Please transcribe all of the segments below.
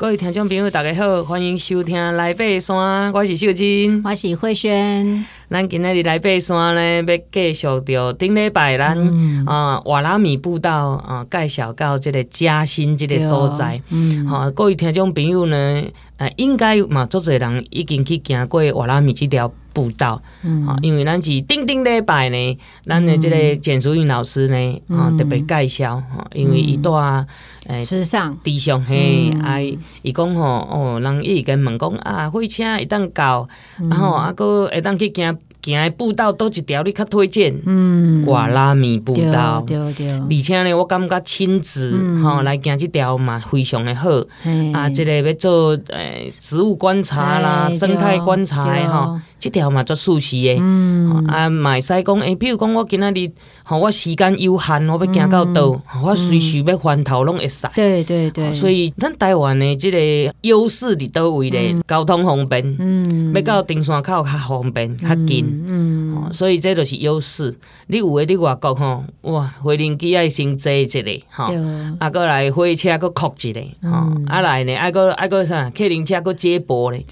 各位听众朋友，大家好，欢迎收听《来爬山》，我是秀金，我是慧萱。咱今日来爬山呢，要继续着顶礼拜咱啊瓦拉米步道啊介绍到这个嘉兴这个所在。嗯，好，各位听众朋友呢，啊，应该嘛，足侪人已经去行过瓦拉米这条步道。嗯，因为咱是顶顶礼拜呢，咱的这个简淑云老师呢，啊特别介绍，因为伊带诶池上。地上嘿，啊，伊讲吼，哦，人伊跟问讲啊，火车会当到，然后啊，佫会当去行。行的步道倒一条，你较推荐？嗯，瓦拉米步道，对对对。而且呢，我感觉亲子吼来行这条嘛，非常的好。啊，这个要做诶植物观察啦，生态观察吼，即条嘛做舒适的。嗯，啊，嘛会使讲诶，比如讲我今仔日吼，我时间有限，我要行到倒，我随时要翻头拢会使。对对对。所以咱台湾的即个优势伫倒位咧？交通方便，嗯，要到登山口较方便，较近。嗯，所以这就是优势。你有诶，你外国吼，哇，飞轮机爱先坐一个，吼，啊，过来火车搁扩一个，吼，啊来呢，啊搁啊搁啥，客灵车搁接驳咧，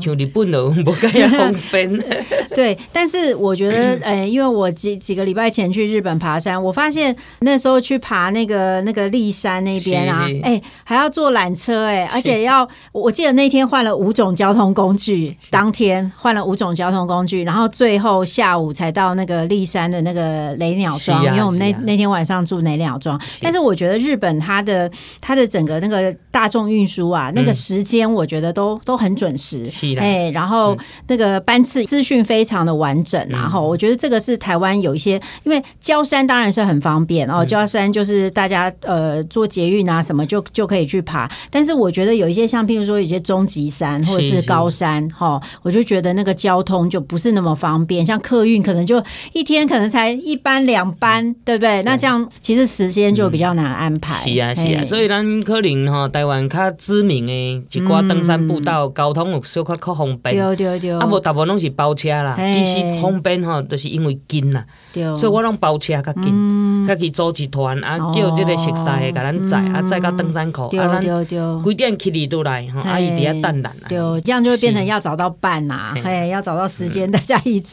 像日本都无介遐方便。对，但是我觉得，诶，因为我几几个礼拜前去日本爬山，我发现那时候去爬那个那个立山那边啊，诶，还要坐缆车，诶，而且要，我记得那天换了五种交通工具，当天换了五种交通工具，然后最最后下午才到那个立山的那个雷鸟庄，啊、因为我们那、啊、那天晚上住雷鸟庄。但是我觉得日本它的它的整个那个大众运输啊，嗯、那个时间我觉得都都很准时。哎，然后那个班次资讯非常的完整，嗯、然后我觉得这个是台湾有一些，因为郊山当然是很方便哦，郊山就是大家呃坐捷运啊什么就就可以去爬。但是我觉得有一些像譬如说有些中级山或者是高山哈，我就觉得那个交通就不是那么方便。方便，像客运可能就一天可能才一班两班，对不对？那这样其实时间就比较难安排。是啊，是啊，所以咱可能哈，台湾较知名的一寡登山步道，交通有小可较方便。对对对。啊，无大部分拢是包车啦，其实方便吼，就是因为近啦。对。所以我拢包车较近，家己组一团啊，叫即个熟悉的甲咱载，啊载到登山口，啊咱几点起哩都来，哈，阿姨伫遐等咱。对，这样就会变成要找到伴呐，哎，要找到时间，大家一。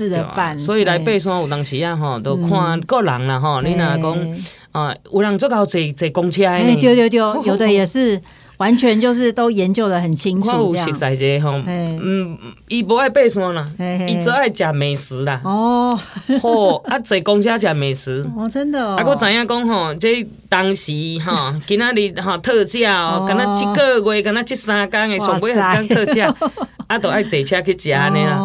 所以来爬山有当时啊，吼，都看个人啦，吼。你若讲啊，有人做到坐坐公车诶，对对对，有的也是完全就是都研究的很清楚。这样。熟悉者吼，嗯，伊不爱爬山啦，伊只爱食美食啦。哦，好啊，坐公车食美食。哦，真的。啊，我知影讲吼，这当时吼，今仔日吼特价哦，敢若一个月，敢若这三工诶，上尾还是讲特价，啊，都爱坐车去食安尼啦。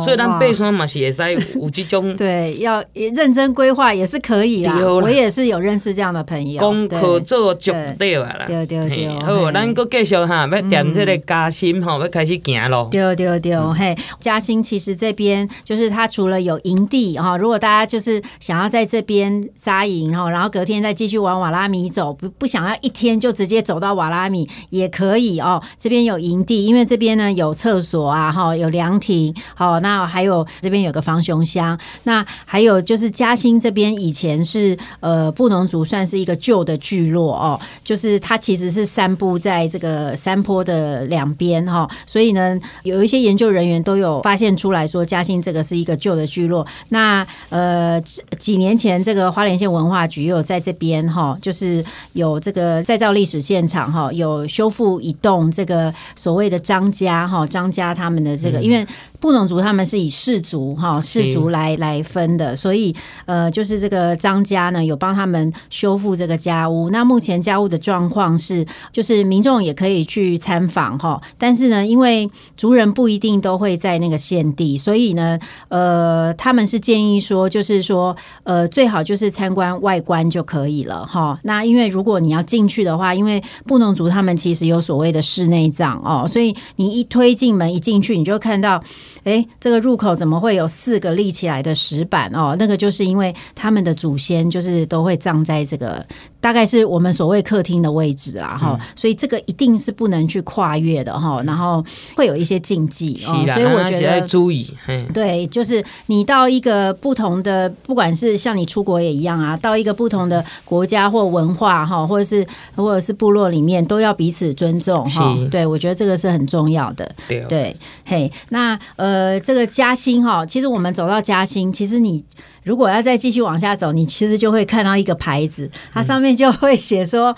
所以咱爬山嘛是会使有这种 对，要认真规划也是可以啦。我也是有认识这样的朋友，功课做足对啊啦。对对对，好，咱搁继续哈，要点这个嘉兴哈，要开始行咯。对对对，嘿，嘉兴其实这边就是它除了有营地哈，如果大家就是想要在这边扎营哈，然后隔天再继续往瓦拉米走，不不想要一天就直接走到瓦拉米也可以哦。这边有营地，因为这边呢有厕所啊，哈，有凉亭，好。那还有这边有个防熊箱，那还有就是嘉兴这边以前是呃布农族算是一个旧的聚落哦，就是它其实是散布在这个山坡的两边哈，所以呢有一些研究人员都有发现出来说嘉兴这个是一个旧的聚落。那呃几年前这个花莲县文化局又有在这边哈，就是有这个再造历史现场哈，有修复一栋这个所谓的张家哈张家他们的这个因为。布农族他们是以氏族哈氏族来来分的，所以呃，就是这个张家呢有帮他们修复这个家屋。那目前家屋的状况是，就是民众也可以去参访哈，但是呢，因为族人不一定都会在那个现地，所以呢，呃，他们是建议说，就是说，呃，最好就是参观外观就可以了哈。那因为如果你要进去的话，因为布农族他们其实有所谓的室内葬哦，所以你一推进门一进去，你就看到。哎，这个入口怎么会有四个立起来的石板哦？那个就是因为他们的祖先就是都会葬在这个。大概是我们所谓客厅的位置啊，哈、嗯，所以这个一定是不能去跨越的哈，然后会有一些禁忌哦，所以我觉得注意，对，就是你到一个不同的，不管是像你出国也一样啊，到一个不同的国家或文化哈，或者是或者是部落里面，都要彼此尊重哈。对，我觉得这个是很重要的。对，对，嘿，那呃，这个嘉兴哈，其实我们走到嘉兴，其实你。如果要再继续往下走，你其实就会看到一个牌子，它上面就会写说。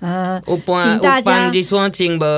呃，请大家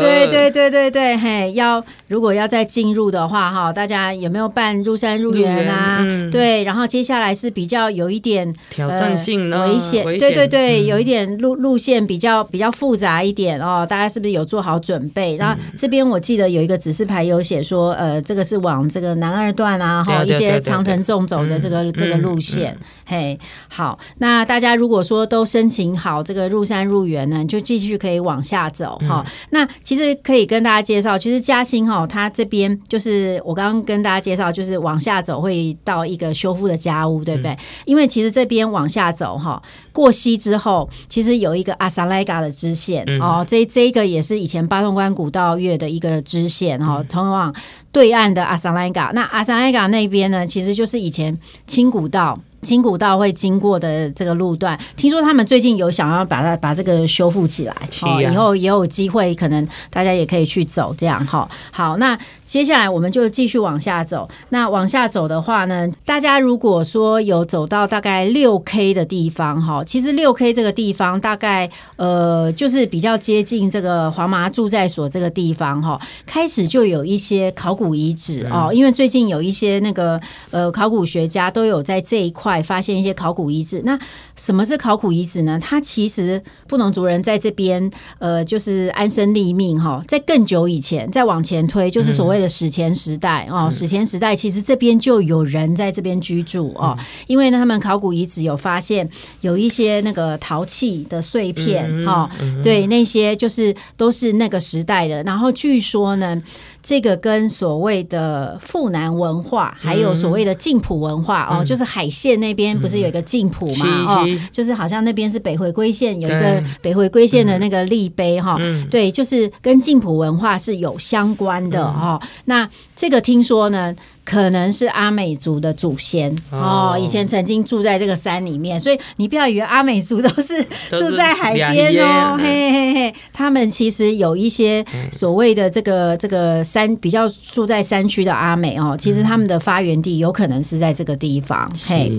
对对对对对，嘿，要如果要再进入的话，哈，大家有没有办入山入园啊？嗯、对，然后接下来是比较有一点挑战性危险，对对对，有一点路路线比较比较复杂一点哦。大家是不是有做好准备？然后这边我记得有一个指示牌有写说，呃，这个是往这个南二段啊，哈，一些长城纵走的这个这个路线。嘿，好，那大家如果说都申请好这个入山入园呢？就继续可以往下走哈、嗯。那其实可以跟大家介绍，其实嘉兴哈，它这边就是我刚刚跟大家介绍，就是往下走会到一个修复的家屋，对不对？嗯、因为其实这边往下走哈，过溪之后，其实有一个阿萨莱嘎的支线哦、嗯。这这一个也是以前八通关古道月的一个支线哈，通往对岸的阿萨莱嘎。那阿萨莱嘎那边呢，其实就是以前青古道。轻古道会经过的这个路段，听说他们最近有想要把它把这个修复起来，哦，以后也有机会，可能大家也可以去走这样哈。好，那接下来我们就继续往下走。那往下走的话呢，大家如果说有走到大概六 K 的地方哈，其实六 K 这个地方大概呃就是比较接近这个黄麻住在所这个地方哈，开始就有一些考古遗址哦，因为最近有一些那个呃考古学家都有在这一块。发现一些考古遗址。那什么是考古遗址呢？它其实布农族人在这边，呃，就是安身立命哈。在更久以前，再往前推，就是所谓的史前时代哦。史前时代其实这边就有人在这边居住哦，因为呢，他们考古遗址有发现有一些那个陶器的碎片哦，对，那些就是都是那个时代的。然后据说呢。这个跟所谓的富南文化，还有所谓的晋普文化、嗯、哦，就是海线那边不是有一个晋普吗、嗯？哦，就是好像那边是北回归线有一个北回归线的那个立碑哈、嗯，对，就是跟晋普文化是有相关的、嗯、哦。那这个听说呢？可能是阿美族的祖先。哦，以前曾经住在这个山里面，所以你不要以为阿美族都是住在海边哦，嘿嘿嘿，他们其实有一些所谓的这个这个山比较住在山区的阿美哦，其实他们的发源地有可能是在这个地方，嘿。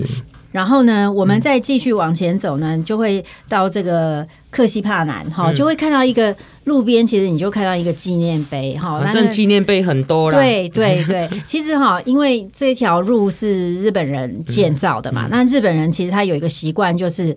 然后呢，我们再继续往前走呢，就会到这个克西帕南哈，就会看到一个路边，其实你就看到一个纪念碑哈。反正纪念碑很多啦。对对对，其实哈，因为这条路是日本人建造的嘛，那日本人其实他有一个习惯，就是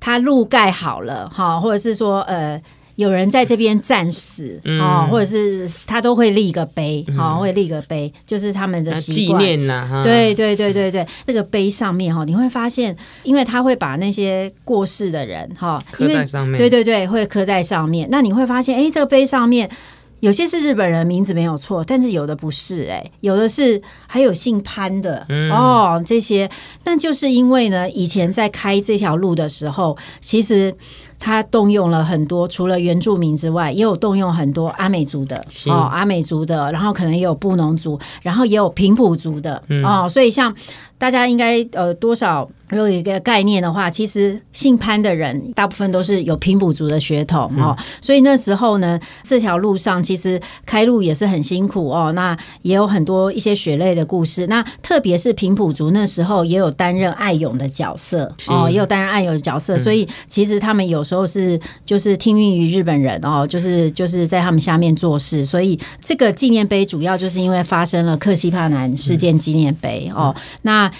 他路盖好了哈，或者是说呃。有人在这边战死哦，或者是他都会立个碑，好、嗯，会立个碑，就是他们的习惯。纪念呐，对对对对对，那个碑上面哈，你会发现，因为他会把那些过世的人哈刻在上面，对对对，会刻在上面。那你会发现，哎，这个碑上面。有些是日本人名字没有错，但是有的不是哎、欸，有的是还有姓潘的、嗯、哦，这些，那就是因为呢，以前在开这条路的时候，其实他动用了很多，除了原住民之外，也有动用很多阿美族的哦，阿美族的，然后可能也有布农族，然后也有平埔族的、嗯、哦，所以像。大家应该呃多少有一个概念的话，其实姓潘的人大部分都是有平埔族的血统哦、嗯，所以那时候呢，这条路上其实开路也是很辛苦哦。那也有很多一些血泪的故事。那特别是平埔族那时候也有担任爱勇的角色哦，也有担任爱勇的角色、嗯，所以其实他们有时候是就是听命于日本人哦，就是就是在他们下面做事。所以这个纪念碑主要就是因为发生了克西帕南事件纪念碑、嗯、哦，那。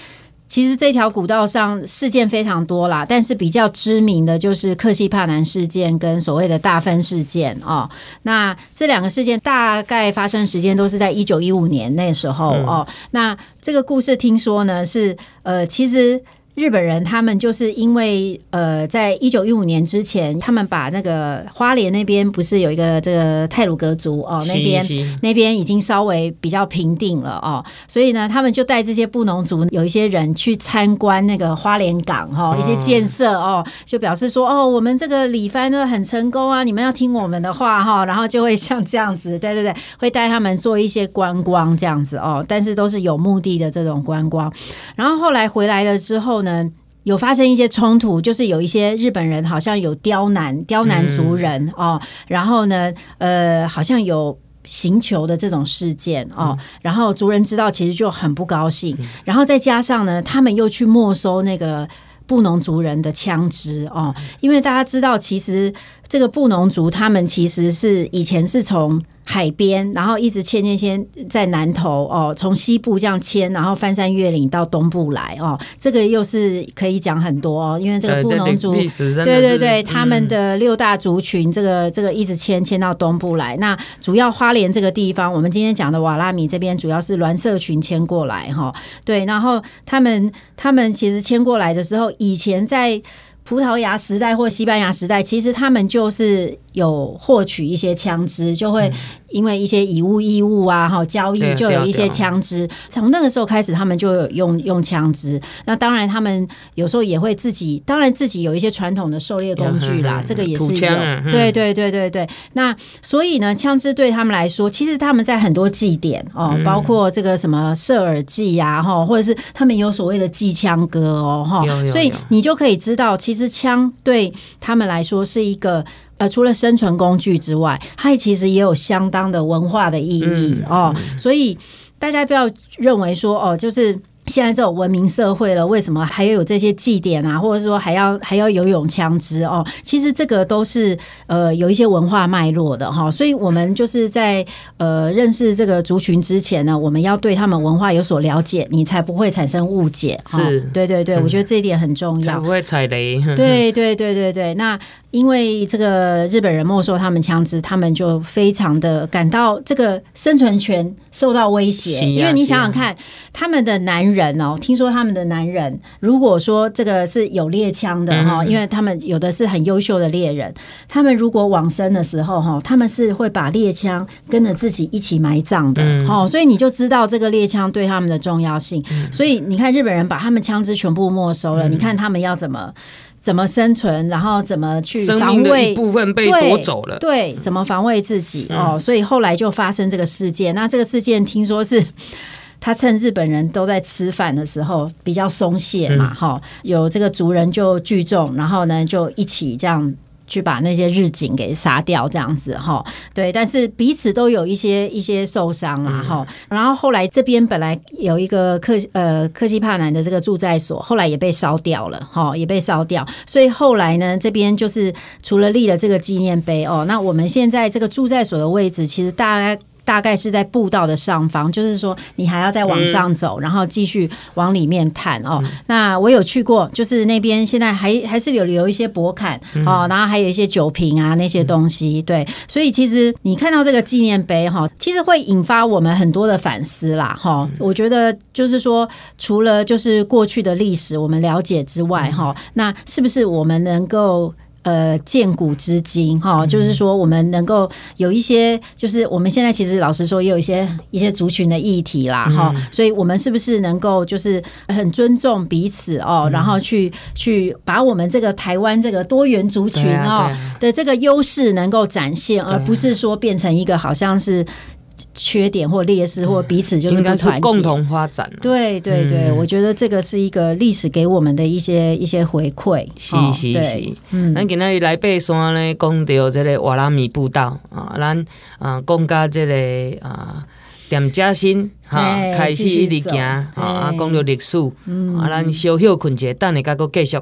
其实这条古道上事件非常多啦，但是比较知名的就是克西帕南事件跟所谓的大分事件哦。那这两个事件大概发生时间都是在一九一五年那时候哦。那这个故事听说呢是呃，其实。日本人他们就是因为呃，在一九一五年之前，他们把那个花莲那边不是有一个这个泰鲁格族哦，那边那边已经稍微比较平定了哦，所以呢，他们就带这些布农族有一些人去参观那个花莲港哈、哦，一些建设哦，就表示说哦，我们这个里番呢很成功啊，你们要听我们的话哈、哦，然后就会像这样子，对对对，会带他们做一些观光这样子哦，但是都是有目的的这种观光，然后后来回来了之后呢，有发生一些冲突，就是有一些日本人好像有刁难刁难族人、嗯、哦，然后呢，呃，好像有行球的这种事件哦，嗯、然后族人知道其实就很不高兴，嗯、然后再加上呢，他们又去没收那个布农族人的枪支哦，因为大家知道，其实这个布农族他们其实是以前是从。海边，然后一直迁迁迁在南投哦，从西部这样迁，然后翻山越岭到东部来哦，这个又是可以讲很多哦，因为这个布农族，对对对，他们的六大族群，这个这个一直迁迁到东部来。那主要花莲这个地方，我们今天讲的瓦拉米这边，主要是峦社群迁过来哈，对，然后他们他们其实迁过来的时候，以前在葡萄牙时代或西班牙时代，其实他们就是。有获取一些枪支，就会因为一些以物易物啊，哈，交易就有一些枪支。从那个时候开始，他们就有用用枪支。那当然，他们有时候也会自己，当然自己有一些传统的狩猎工具啦，这个也是有。对对对对对。那所以呢，枪支对他们来说，其实他们在很多祭典哦，包括这个什么射耳祭呀，哈，或者是他们有所谓的祭枪歌哦，哈。所以你就可以知道，其实枪对他们来说是一个。呃，除了生存工具之外，它其实也有相当的文化的意义、嗯、哦。所以大家不要认为说哦，就是。现在这种文明社会了，为什么还要有这些祭典啊？或者说还要还要有勇枪支哦？其实这个都是呃有一些文化脉络的哈。所以我们就是在呃认识这个族群之前呢，我们要对他们文化有所了解，你才不会产生误解。是，对对对，我觉得这一点很重要，才不会踩雷。对对对对对，那因为这个日本人没收他们枪支，他们就非常的感到这个生存权受到威胁，因为你想想看，他们的男人。人哦，听说他们的男人，如果说这个是有猎枪的哈，因为他们有的是很优秀的猎人，他们如果往生的时候哈，他们是会把猎枪跟着自己一起埋葬的哦，所以你就知道这个猎枪对他们的重要性。所以你看日本人把他们枪支全部没收了，你看他们要怎么怎么生存，然后怎么去防卫，部分被夺走了，对，怎么防卫自己哦，所以后来就发生这个事件。那这个事件听说是。他趁日本人都在吃饭的时候比较松懈嘛，哈、嗯，有这个族人就聚众，然后呢就一起这样去把那些日警给杀掉，这样子哈，对，但是彼此都有一些一些受伤啊，哈、嗯，然后后来这边本来有一个克呃克西帕南的这个驻在所，后来也被烧掉了，哈，也被烧掉，所以后来呢这边就是除了立了这个纪念碑哦，那我们现在这个驻在所的位置其实大概。大概是在步道的上方，就是说你还要再往上走，嗯、然后继续往里面探哦。嗯、那我有去过，就是那边现在还还是有留一些博坎哦，然后还有一些酒瓶啊那些东西。对，所以其实你看到这个纪念碑哈，其实会引发我们很多的反思啦哈。我觉得就是说，除了就是过去的历史我们了解之外哈，那是不是我们能够？呃，鉴古知今哈，就是说我们能够有一些，就是我们现在其实老实说也有一些一些族群的议题啦哈，嗯、所以我们是不是能够就是很尊重彼此哦，嗯、然后去去把我们这个台湾这个多元族群哦的这个优势能够展现，而不是说变成一个好像是。缺点或劣势或彼此就是应该是共同发展。对对对，嗯、我觉得这个是一个历史给我们的一些一些回馈。是是是，嗯，咱今天来爬山呢，讲到这个瓦拉米步道啊，咱啊讲到这个啊点嘉新哈，开始一直行啊，讲到历史，啊，咱小休困一下，等下再搁继续。